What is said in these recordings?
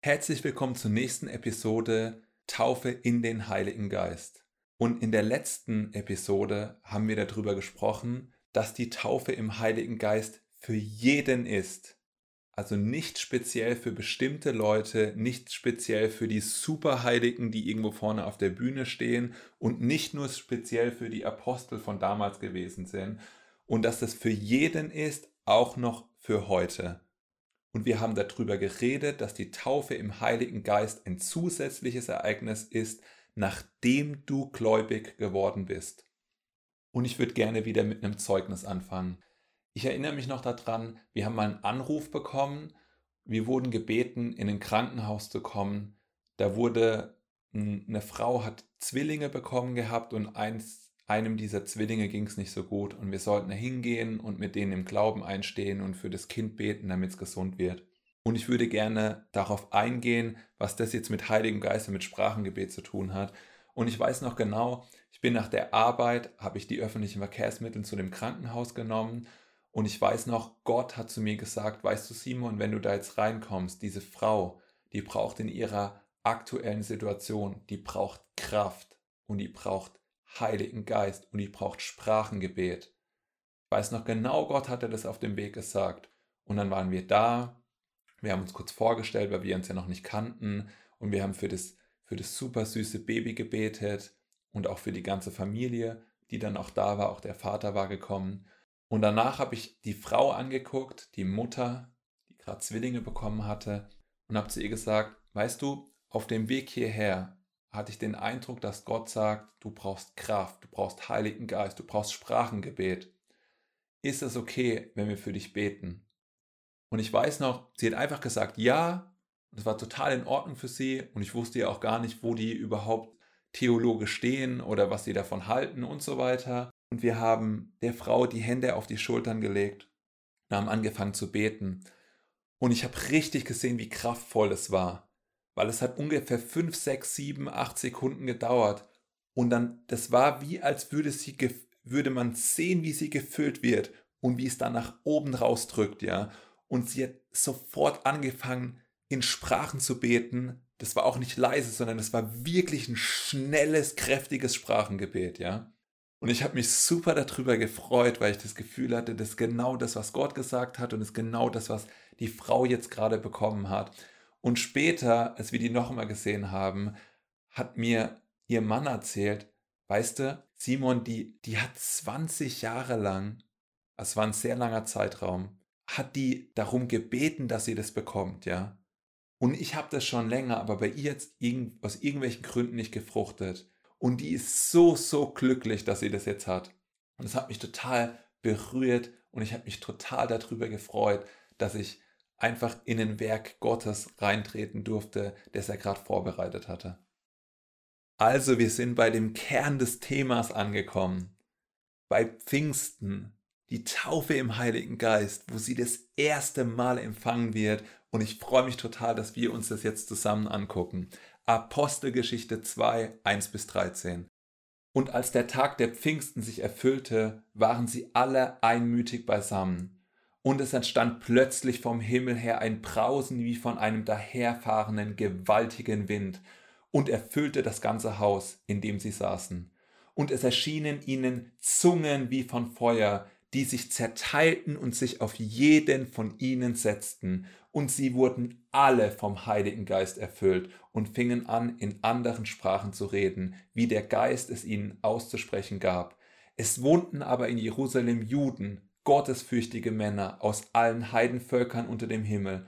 Herzlich willkommen zur nächsten Episode Taufe in den Heiligen Geist. Und in der letzten Episode haben wir darüber gesprochen, dass die Taufe im Heiligen Geist für jeden ist. Also nicht speziell für bestimmte Leute, nicht speziell für die Superheiligen, die irgendwo vorne auf der Bühne stehen und nicht nur speziell für die Apostel von damals gewesen sind. Und dass das für jeden ist, auch noch für heute. Und wir haben darüber geredet, dass die Taufe im Heiligen Geist ein zusätzliches Ereignis ist, nachdem du gläubig geworden bist. Und ich würde gerne wieder mit einem Zeugnis anfangen. Ich erinnere mich noch daran, wir haben mal einen Anruf bekommen, wir wurden gebeten, in ein Krankenhaus zu kommen. Da wurde eine Frau hat Zwillinge bekommen gehabt und eins, einem dieser Zwillinge ging es nicht so gut und wir sollten hingehen und mit denen im Glauben einstehen und für das Kind beten, damit es gesund wird. Und ich würde gerne darauf eingehen, was das jetzt mit Heiligem Geist und mit Sprachengebet zu tun hat. Und ich weiß noch genau, ich bin nach der Arbeit, habe ich die öffentlichen Verkehrsmittel zu dem Krankenhaus genommen und ich weiß noch, Gott hat zu mir gesagt, weißt du Simon, wenn du da jetzt reinkommst, diese Frau, die braucht in ihrer aktuellen Situation, die braucht Kraft und die braucht Heiligen Geist und die braucht Sprachengebet. Ich weiß noch genau, Gott hatte das auf dem Weg gesagt. Und dann waren wir da, wir haben uns kurz vorgestellt, weil wir uns ja noch nicht kannten und wir haben für das, für das super süße Baby gebetet und auch für die ganze Familie, die dann auch da war, auch der Vater war gekommen. Und danach habe ich die Frau angeguckt, die Mutter, die gerade Zwillinge bekommen hatte, und habe zu ihr gesagt, weißt du, auf dem Weg hierher hatte ich den Eindruck, dass Gott sagt, du brauchst Kraft, du brauchst Heiligen Geist, du brauchst Sprachengebet. Ist es okay, wenn wir für dich beten? Und ich weiß noch, sie hat einfach gesagt, ja, das war total in Ordnung für sie und ich wusste ja auch gar nicht, wo die überhaupt theologisch stehen oder was sie davon halten und so weiter. Und wir haben der Frau die Hände auf die Schultern gelegt und haben angefangen zu beten. Und ich habe richtig gesehen, wie kraftvoll es war. Weil es hat ungefähr 5, 6, 7, 8 Sekunden gedauert. Und dann, das war wie, als würde, sie, würde man sehen, wie sie gefüllt wird und wie es dann nach oben rausdrückt, ja. Und sie hat sofort angefangen, in Sprachen zu beten. Das war auch nicht leise, sondern es war wirklich ein schnelles, kräftiges Sprachengebet, ja. Und ich habe mich super darüber gefreut, weil ich das Gefühl hatte, das ist genau das, was Gott gesagt hat und ist genau das, was die Frau jetzt gerade bekommen hat. Und später, als wir die noch einmal gesehen haben, hat mir ihr Mann erzählt, weißt du, Simon, die, die hat 20 Jahre lang, es war ein sehr langer Zeitraum, hat die darum gebeten, dass sie das bekommt, ja. Und ich habe das schon länger, aber bei ihr jetzt aus irgendwelchen Gründen nicht gefruchtet. Und die ist so, so glücklich, dass sie das jetzt hat. Und es hat mich total berührt und ich habe mich total darüber gefreut, dass ich einfach in ein Werk Gottes reintreten durfte, das er gerade vorbereitet hatte. Also, wir sind bei dem Kern des Themas angekommen. Bei Pfingsten, die Taufe im Heiligen Geist, wo sie das erste Mal empfangen wird. Und ich freue mich total, dass wir uns das jetzt zusammen angucken. Apostelgeschichte 2, 1 bis 13. Und als der Tag der Pfingsten sich erfüllte, waren sie alle einmütig beisammen. Und es entstand plötzlich vom Himmel her ein Brausen wie von einem daherfahrenden gewaltigen Wind und erfüllte das ganze Haus, in dem sie saßen. Und es erschienen ihnen Zungen wie von Feuer, die sich zerteilten und sich auf jeden von ihnen setzten, und sie wurden alle vom Heiligen Geist erfüllt und fingen an, in anderen Sprachen zu reden, wie der Geist es ihnen auszusprechen gab. Es wohnten aber in Jerusalem Juden, gottesfürchtige Männer aus allen Heidenvölkern unter dem Himmel.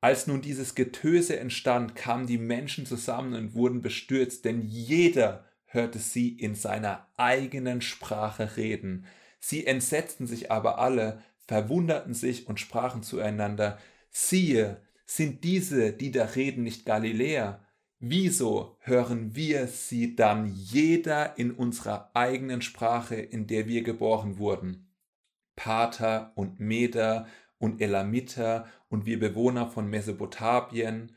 Als nun dieses Getöse entstand, kamen die Menschen zusammen und wurden bestürzt, denn jeder hörte sie in seiner eigenen Sprache reden. Sie entsetzten sich aber alle, verwunderten sich und sprachen zueinander, siehe, sind diese, die da reden, nicht Galiläer? Wieso hören wir sie dann jeder in unserer eigenen Sprache, in der wir geboren wurden? Pater und Meder und Elamiter und wir Bewohner von Mesopotamien,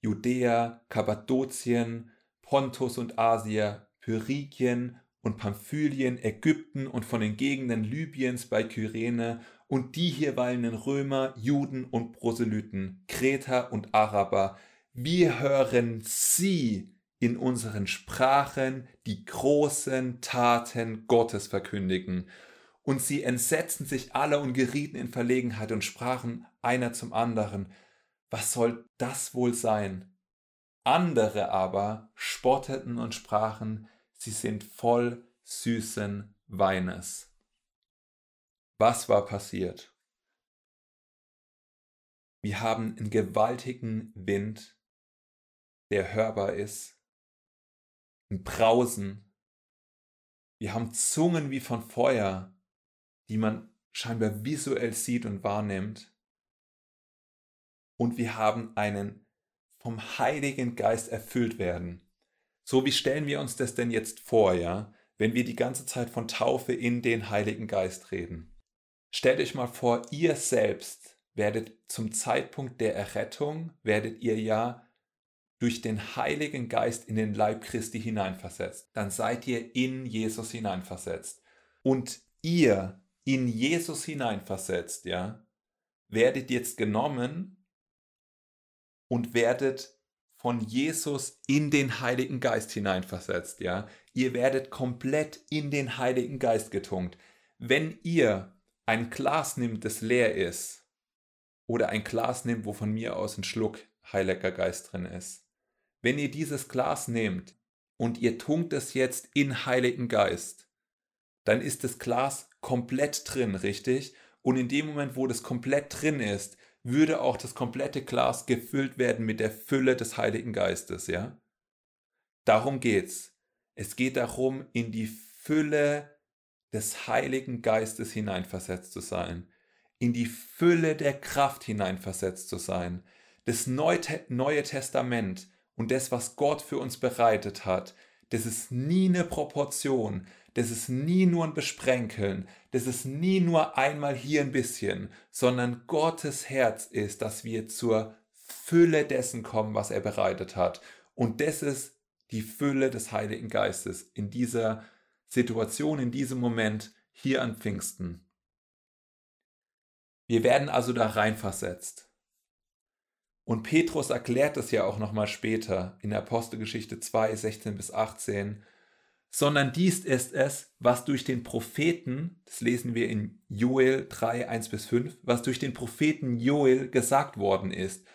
Judäa, Kappadokien, Pontus und Asia, Pyrrhikien und Pamphylien, Ägypten und von den Gegenden Libyens bei Kyrene und die hier weilenden Römer, Juden und Proselyten, Kreter und Araber, Wir hören sie in unseren Sprachen die großen Taten Gottes verkündigen. Und sie entsetzten sich alle und gerieten in Verlegenheit und sprachen einer zum anderen, was soll das wohl sein? Andere aber spotteten und sprachen, sie sind voll süßen Weines. Was war passiert? Wir haben einen gewaltigen Wind, der hörbar ist, ein Brausen. Wir haben Zungen wie von Feuer, die man scheinbar visuell sieht und wahrnimmt. Und wir haben einen vom Heiligen Geist erfüllt werden. So wie stellen wir uns das denn jetzt vor, ja, wenn wir die ganze Zeit von Taufe in den Heiligen Geist reden? Stellt euch mal vor, ihr selbst werdet zum Zeitpunkt der Errettung, werdet ihr ja durch den Heiligen Geist in den Leib Christi hineinversetzt. Dann seid ihr in Jesus hineinversetzt. Und ihr in Jesus hineinversetzt, ja, werdet jetzt genommen und werdet von Jesus in den Heiligen Geist hineinversetzt, ja. Ihr werdet komplett in den Heiligen Geist getunkt. Wenn ihr ein Glas nimmt, das leer ist, oder ein Glas nimmt, wo von mir aus ein Schluck Heiliger Geist drin ist, wenn ihr dieses Glas nehmt und ihr tunkt es jetzt in Heiligen Geist, dann ist das Glas komplett drin, richtig? Und in dem Moment, wo das komplett drin ist, würde auch das komplette Glas gefüllt werden mit der Fülle des Heiligen Geistes, ja? Darum geht's. Es geht darum, in die Fülle des Heiligen Geistes hineinversetzt zu sein, in die Fülle der Kraft hineinversetzt zu sein. Das Neue Testament und das, was Gott für uns bereitet hat, das ist nie eine Proportion, das ist nie nur ein Besprenkeln, das ist nie nur einmal hier ein bisschen, sondern Gottes Herz ist, dass wir zur Fülle dessen kommen, was er bereitet hat. Und das ist die Fülle des Heiligen Geistes in dieser Situation, in diesem Moment hier an Pfingsten. Wir werden also da reinversetzt. Und Petrus erklärt es ja auch nochmal später in Apostelgeschichte 2, 16 bis 18, sondern dies ist es, was durch den Propheten, das lesen wir in Joel 3, 1 bis 5, was durch den Propheten Joel gesagt worden ist.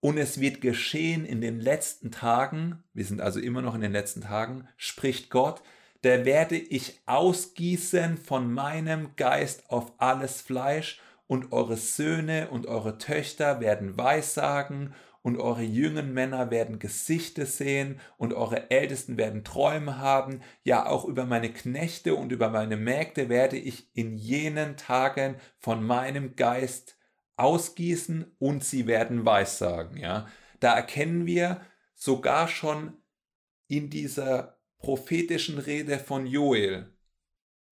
Und es wird geschehen in den letzten Tagen, wir sind also immer noch in den letzten Tagen, spricht Gott, da werde ich ausgießen von meinem Geist auf alles Fleisch und eure Söhne und eure Töchter werden Weissagen und eure jungen Männer werden Gesichter sehen und eure Ältesten werden Träume haben. Ja, auch über meine Knechte und über meine Mägde werde ich in jenen Tagen von meinem Geist ausgießen und sie werden Weissagen. Ja, da erkennen wir sogar schon in dieser prophetischen Rede von Joel,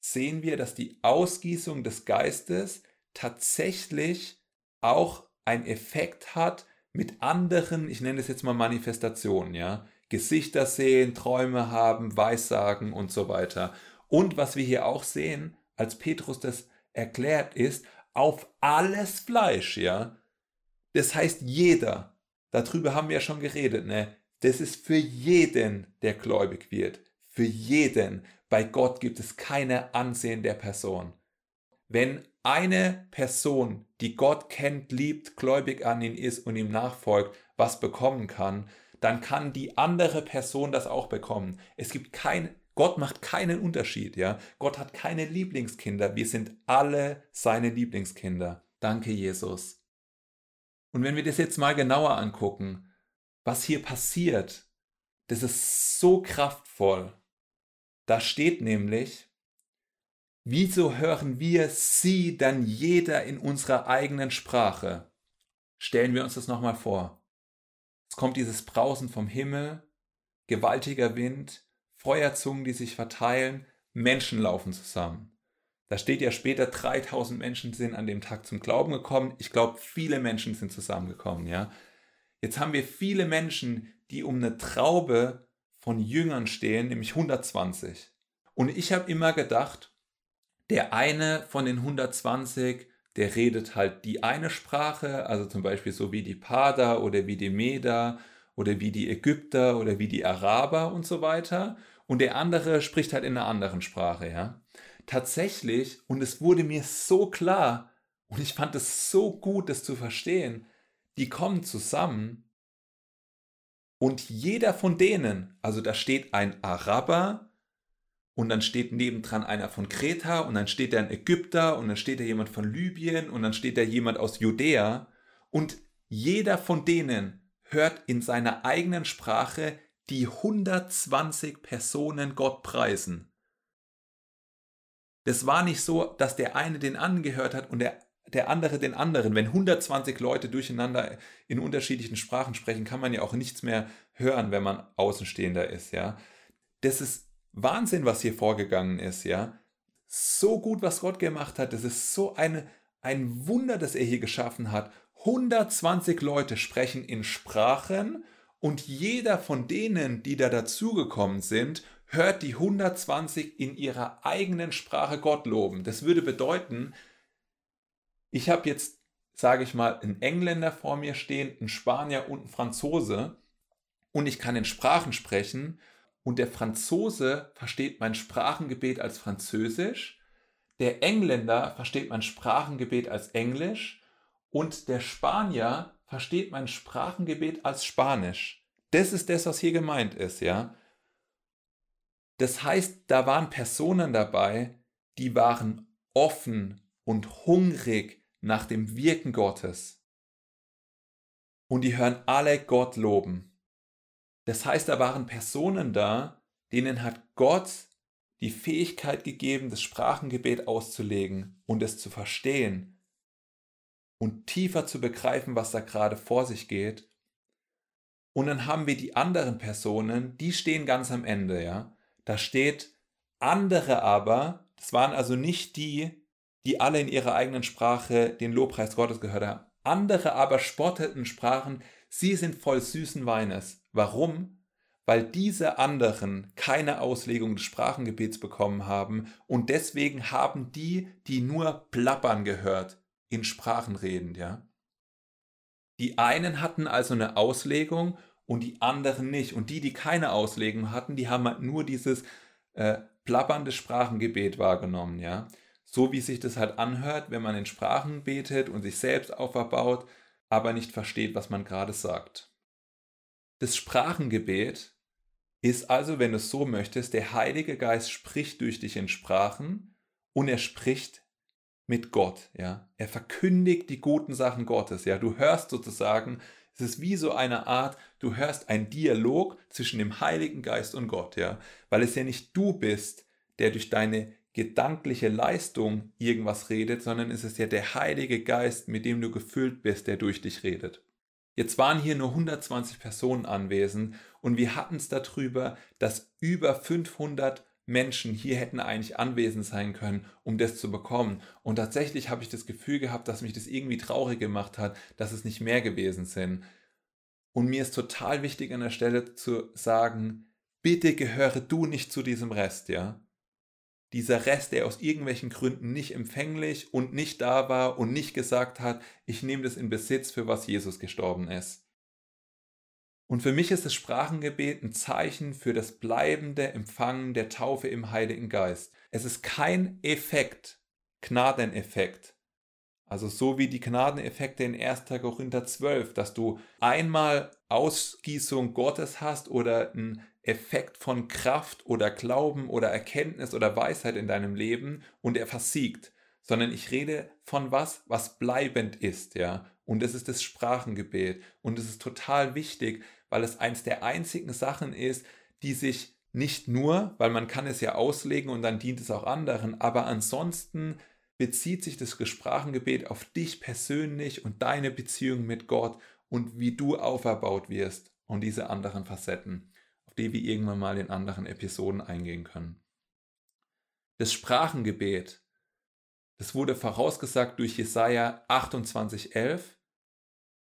sehen wir, dass die Ausgießung des Geistes tatsächlich auch einen Effekt hat mit anderen, ich nenne es jetzt mal Manifestationen, ja, Gesichter sehen, Träume haben, Weissagen und so weiter. Und was wir hier auch sehen, als Petrus das erklärt, ist auf alles Fleisch, ja. Das heißt jeder. Darüber haben wir ja schon geredet, ne? Das ist für jeden, der gläubig wird. Für jeden. Bei Gott gibt es keine Ansehen der Person. Wenn eine Person, die Gott kennt, liebt, gläubig an ihn ist und ihm nachfolgt, was bekommen kann, dann kann die andere Person das auch bekommen. Es gibt kein, Gott macht keinen Unterschied, ja. Gott hat keine Lieblingskinder. Wir sind alle seine Lieblingskinder. Danke, Jesus. Und wenn wir das jetzt mal genauer angucken, was hier passiert, das ist so kraftvoll. Da steht nämlich, Wieso hören wir sie dann jeder in unserer eigenen Sprache? Stellen wir uns das nochmal vor. Es kommt dieses Brausen vom Himmel, gewaltiger Wind, Feuerzungen, die sich verteilen, Menschen laufen zusammen. Da steht ja später, 3000 Menschen sind an dem Tag zum Glauben gekommen. Ich glaube, viele Menschen sind zusammengekommen, ja. Jetzt haben wir viele Menschen, die um eine Traube von Jüngern stehen, nämlich 120. Und ich habe immer gedacht, der eine von den 120, der redet halt die eine Sprache, also zum Beispiel so wie die Pada oder wie die Meda oder wie die Ägypter oder wie die Araber und so weiter. Und der andere spricht halt in einer anderen Sprache, ja. Tatsächlich, und es wurde mir so klar, und ich fand es so gut, das zu verstehen, die kommen zusammen und jeder von denen, also da steht ein Araber und dann steht nebendran einer von Kreta und dann steht da ein Ägypter und dann steht da jemand von Libyen und dann steht da jemand aus Judäa und jeder von denen hört in seiner eigenen Sprache die 120 Personen Gott preisen. Das war nicht so, dass der eine den angehört hat und der, der andere den anderen. Wenn 120 Leute durcheinander in unterschiedlichen Sprachen sprechen, kann man ja auch nichts mehr hören, wenn man Außenstehender ist, ja. Das ist Wahnsinn, was hier vorgegangen ist, ja. So gut, was Gott gemacht hat. Das ist so eine, ein Wunder, das er hier geschaffen hat. 120 Leute sprechen in Sprachen und jeder von denen, die da dazugekommen sind, hört die 120 in ihrer eigenen Sprache Gott loben. Das würde bedeuten, ich habe jetzt, sage ich mal, einen Engländer vor mir stehen, einen Spanier und einen Franzose und ich kann in Sprachen sprechen und der Franzose versteht mein Sprachengebet als Französisch, der Engländer versteht mein Sprachengebet als Englisch und der Spanier versteht mein Sprachengebet als Spanisch. Das ist das, was hier gemeint ist, ja. Das heißt, da waren Personen dabei, die waren offen und hungrig nach dem Wirken Gottes. Und die hören alle Gott loben. Das heißt, da waren Personen da, denen hat Gott die Fähigkeit gegeben, das Sprachengebet auszulegen und es zu verstehen und tiefer zu begreifen, was da gerade vor sich geht. Und dann haben wir die anderen Personen, die stehen ganz am Ende, ja. Da steht andere aber, das waren also nicht die, die alle in ihrer eigenen Sprache den Lobpreis Gottes gehört haben. Andere aber spotteten, sprachen, sie sind voll süßen Weines. Warum? Weil diese anderen keine Auslegung des Sprachengebets bekommen haben und deswegen haben die, die nur plappern gehört, in Sprachen reden, ja. Die einen hatten also eine Auslegung und die anderen nicht. Und die, die keine Auslegung hatten, die haben halt nur dieses äh, plappernde Sprachengebet wahrgenommen, ja. So wie sich das halt anhört, wenn man in Sprachen betet und sich selbst auferbaut, aber nicht versteht, was man gerade sagt. Das Sprachengebet ist also, wenn du es so möchtest, der Heilige Geist spricht durch dich in Sprachen und er spricht mit Gott, ja. Er verkündigt die guten Sachen Gottes, ja. Du hörst sozusagen, es ist wie so eine Art, du hörst einen Dialog zwischen dem Heiligen Geist und Gott, ja. Weil es ja nicht du bist, der durch deine gedankliche Leistung irgendwas redet, sondern es ist ja der Heilige Geist, mit dem du gefüllt bist, der durch dich redet. Jetzt waren hier nur 120 Personen anwesend und wir hatten es darüber, dass über 500 Menschen hier hätten eigentlich anwesend sein können, um das zu bekommen. Und tatsächlich habe ich das Gefühl gehabt, dass mich das irgendwie traurig gemacht hat, dass es nicht mehr gewesen sind. Und mir ist total wichtig an der Stelle zu sagen, bitte gehöre du nicht zu diesem Rest, ja? Dieser Rest, der aus irgendwelchen Gründen nicht empfänglich und nicht da war und nicht gesagt hat, ich nehme das in Besitz, für was Jesus gestorben ist. Und für mich ist das Sprachengebet ein Zeichen für das bleibende Empfangen der Taufe im Heiligen Geist. Es ist kein Effekt, Gnadeneffekt. Also so wie die Gnadeneffekte in 1. Korinther 12, dass du einmal Ausgießung Gottes hast oder ein Effekt von Kraft oder Glauben oder Erkenntnis oder Weisheit in deinem Leben und er versiegt, sondern ich rede von was, was bleibend ist, ja. Und es ist das Sprachengebet. Und es ist total wichtig, weil es eins der einzigen Sachen ist, die sich nicht nur, weil man kann es ja auslegen und dann dient es auch anderen, aber ansonsten bezieht sich das Sprachengebet auf dich persönlich und deine Beziehung mit Gott und wie du auferbaut wirst und diese anderen Facetten die wir irgendwann mal in anderen Episoden eingehen können. Das Sprachengebet, das wurde vorausgesagt durch Jesaja 28,11.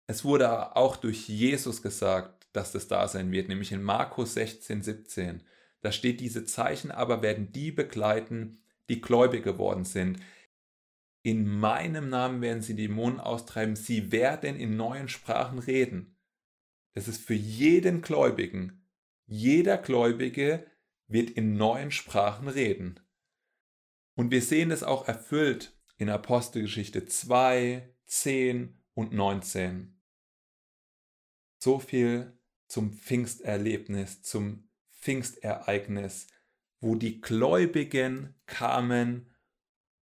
Es wurde auch durch Jesus gesagt, dass das da sein wird, nämlich in Markus 16, 17. Da steht, diese Zeichen aber werden die begleiten, die gläubig geworden sind. In meinem Namen werden sie Dämonen austreiben, sie werden in neuen Sprachen reden. Das ist für jeden Gläubigen. Jeder Gläubige wird in neuen Sprachen reden. Und wir sehen es auch erfüllt in Apostelgeschichte 2, 10 und 19. So viel zum Pfingsterlebnis, zum Pfingstereignis, wo die Gläubigen kamen,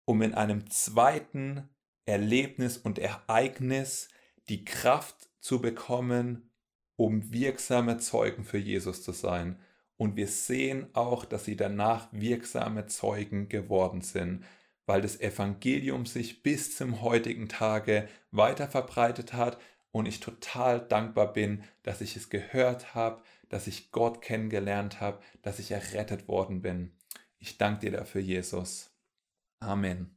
um in einem zweiten Erlebnis und Ereignis die Kraft zu bekommen, um wirksame Zeugen für Jesus zu sein. Und wir sehen auch, dass sie danach wirksame Zeugen geworden sind, weil das Evangelium sich bis zum heutigen Tage weiter verbreitet hat und ich total dankbar bin, dass ich es gehört habe, dass ich Gott kennengelernt habe, dass ich errettet worden bin. Ich danke dir dafür, Jesus. Amen.